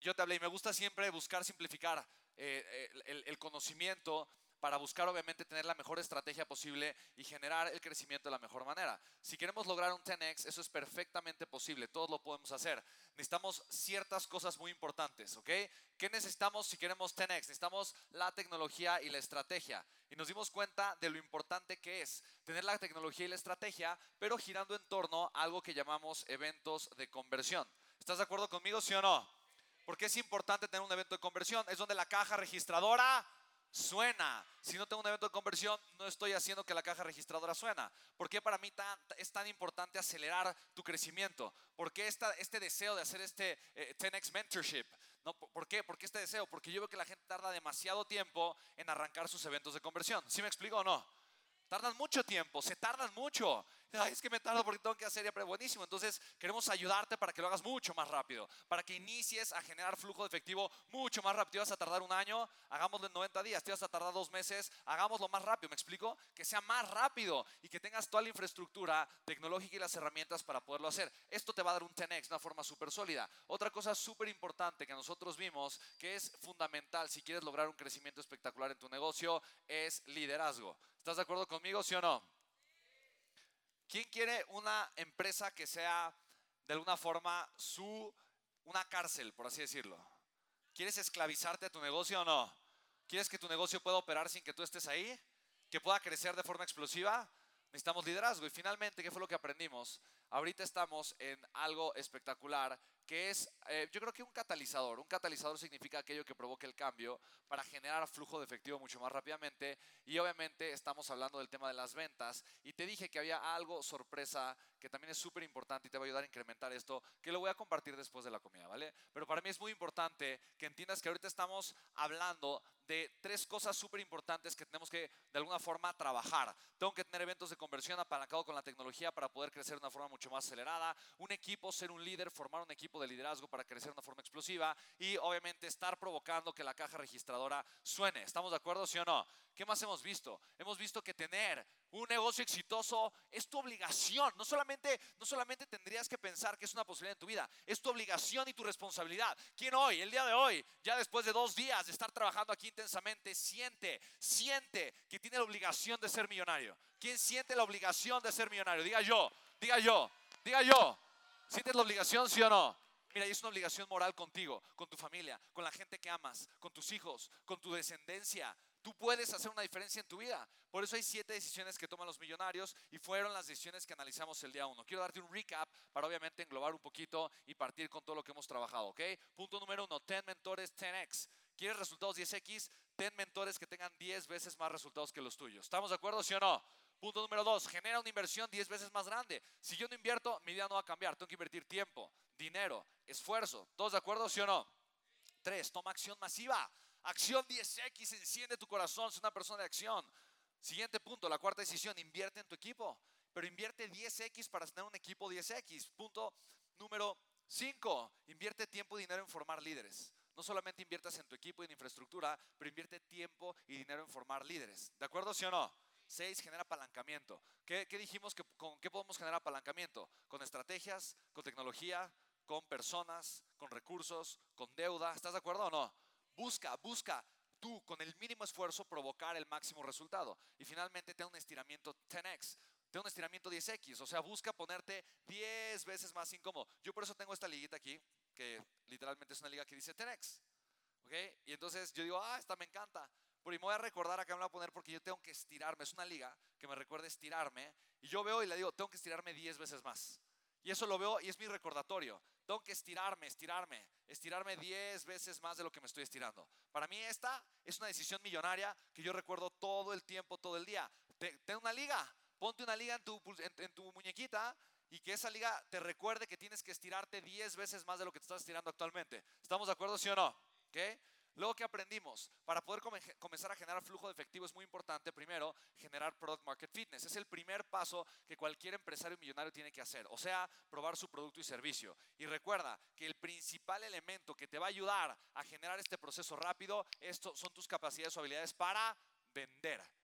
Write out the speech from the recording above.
yo te hablé y me gusta siempre buscar simplificar eh, el, el conocimiento para buscar obviamente tener la mejor estrategia posible y generar el crecimiento de la mejor manera. Si queremos lograr un 10x, eso es perfectamente posible, todos lo podemos hacer. Necesitamos ciertas cosas muy importantes, ¿ok? ¿Qué necesitamos si queremos 10x? Necesitamos la tecnología y la estrategia. Y nos dimos cuenta de lo importante que es tener la tecnología y la estrategia, pero girando en torno a algo que llamamos eventos de conversión. ¿Estás de acuerdo conmigo, sí o no? Porque es importante tener un evento de conversión. Es donde la caja registradora suena. Si no tengo un evento de conversión, no estoy haciendo que la caja registradora suena. ¿Por qué para mí es tan importante acelerar tu crecimiento? ¿Por qué este deseo de hacer este 10x eh, mentorship? ¿No? ¿Por qué? ¿Por qué este deseo? Porque yo veo que la gente tarda demasiado tiempo en arrancar sus eventos de conversión. ¿Sí me explico o no? Tardan mucho tiempo, se tardan mucho. Es que me tardo porque tengo que hacer pero buenísimo. Entonces, queremos ayudarte para que lo hagas mucho más rápido, para que inicies a generar flujo de efectivo mucho más rápido. Te vas a tardar un año, hagámoslo en 90 días. Te vas a tardar dos meses, hagámoslo más rápido. ¿Me explico? Que sea más rápido y que tengas toda la infraestructura tecnológica y las herramientas para poderlo hacer. Esto te va a dar un 10x, una forma súper sólida. Otra cosa súper importante que nosotros vimos, que es fundamental si quieres lograr un crecimiento espectacular en tu negocio, es liderazgo. ¿Estás de acuerdo conmigo, sí o no? ¿Quién quiere una empresa que sea de alguna forma su una cárcel, por así decirlo? ¿Quieres esclavizarte a tu negocio o no? ¿Quieres que tu negocio pueda operar sin que tú estés ahí? ¿Que pueda crecer de forma explosiva? Necesitamos liderazgo. Y finalmente, ¿qué fue lo que aprendimos? Ahorita estamos en algo espectacular que es, eh, yo creo que un catalizador. Un catalizador significa aquello que provoca el cambio para generar flujo de efectivo mucho más rápidamente. Y obviamente estamos hablando del tema de las ventas. Y te dije que había algo sorpresa que también es súper importante y te va a ayudar a incrementar esto, que lo voy a compartir después de la comida, ¿vale? Pero para mí es muy importante que entiendas que ahorita estamos hablando de tres cosas súper importantes que tenemos que de alguna forma trabajar. Tengo que tener eventos de conversión apalancado con la tecnología para poder crecer de una forma mucho más acelerada. Un equipo, ser un líder, formar un equipo de liderazgo para crecer de una forma explosiva y obviamente estar provocando que la caja registradora suene. ¿Estamos de acuerdo, sí o no? ¿Qué más hemos visto? Hemos visto que tener un negocio exitoso es tu obligación. No solamente, no solamente tendrías que pensar que es una posibilidad en tu vida, es tu obligación y tu responsabilidad. ¿Quién hoy, el día de hoy, ya después de dos días de estar trabajando aquí intensamente, siente, siente que tiene la obligación de ser millonario? ¿Quién siente la obligación de ser millonario? Diga yo, diga yo, diga yo. ¿Sientes la obligación, sí o no? Mira, es una obligación moral contigo, con tu familia, con la gente que amas, con tus hijos, con tu descendencia. Tú puedes hacer una diferencia en tu vida. Por eso hay siete decisiones que toman los millonarios y fueron las decisiones que analizamos el día uno. Quiero darte un recap para obviamente englobar un poquito y partir con todo lo que hemos trabajado, ¿ok? Punto número uno, 10 mentores 10x. ¿Quieres resultados 10x? Ten mentores que tengan 10 veces más resultados que los tuyos. ¿Estamos de acuerdo, sí o no? Punto número dos, genera una inversión 10 veces más grande. Si yo no invierto, mi vida no va a cambiar. Tengo que invertir tiempo, dinero, esfuerzo. ¿Todos de acuerdo, sí o no? Tres, toma acción masiva. Acción 10X, enciende tu corazón, es una persona de acción. Siguiente punto, la cuarta decisión, invierte en tu equipo. Pero invierte 10X para tener un equipo 10X. Punto número 5, invierte tiempo y dinero en formar líderes. No solamente inviertas en tu equipo y en infraestructura, pero invierte tiempo y dinero en formar líderes. ¿De acuerdo, sí o no? Seis, genera apalancamiento. ¿Qué, dijimos que con qué podemos generar apalancamiento? Con estrategias, con tecnología, con personas, con recursos, con deuda. ¿Estás de acuerdo o no? Busca, busca tú con el mínimo esfuerzo provocar el máximo resultado. Y finalmente ten un estiramiento 10x. Ten un estiramiento 10x, o sea, busca ponerte 10 veces más incómodo. Yo por eso tengo esta liguita aquí, que literalmente es una liga que dice 10x. ¿Ok? Y entonces yo digo, ah, esta me encanta. Pero me voy a recordar acá me voy a poner porque yo tengo que estirarme. Es una liga que me recuerda estirarme. Y yo veo y le digo, tengo que estirarme 10 veces más. Y eso lo veo y es mi recordatorio. Tengo que estirarme, estirarme, estirarme 10 veces más de lo que me estoy estirando. Para mí esta es una decisión millonaria que yo recuerdo todo el tiempo, todo el día. Ten una liga, ponte una liga en tu, en tu muñequita y que esa liga te recuerde que tienes que estirarte 10 veces más de lo que te estás estirando actualmente. ¿Estamos de acuerdo, sí o no? ¿Okay? Luego, ¿qué aprendimos? Para poder comenzar a generar flujo de efectivo es muy importante, primero, generar product market fitness. Es el primer paso que cualquier empresario millonario tiene que hacer, o sea, probar su producto y servicio. Y recuerda que el principal elemento que te va a ayudar a generar este proceso rápido esto son tus capacidades o habilidades para vender.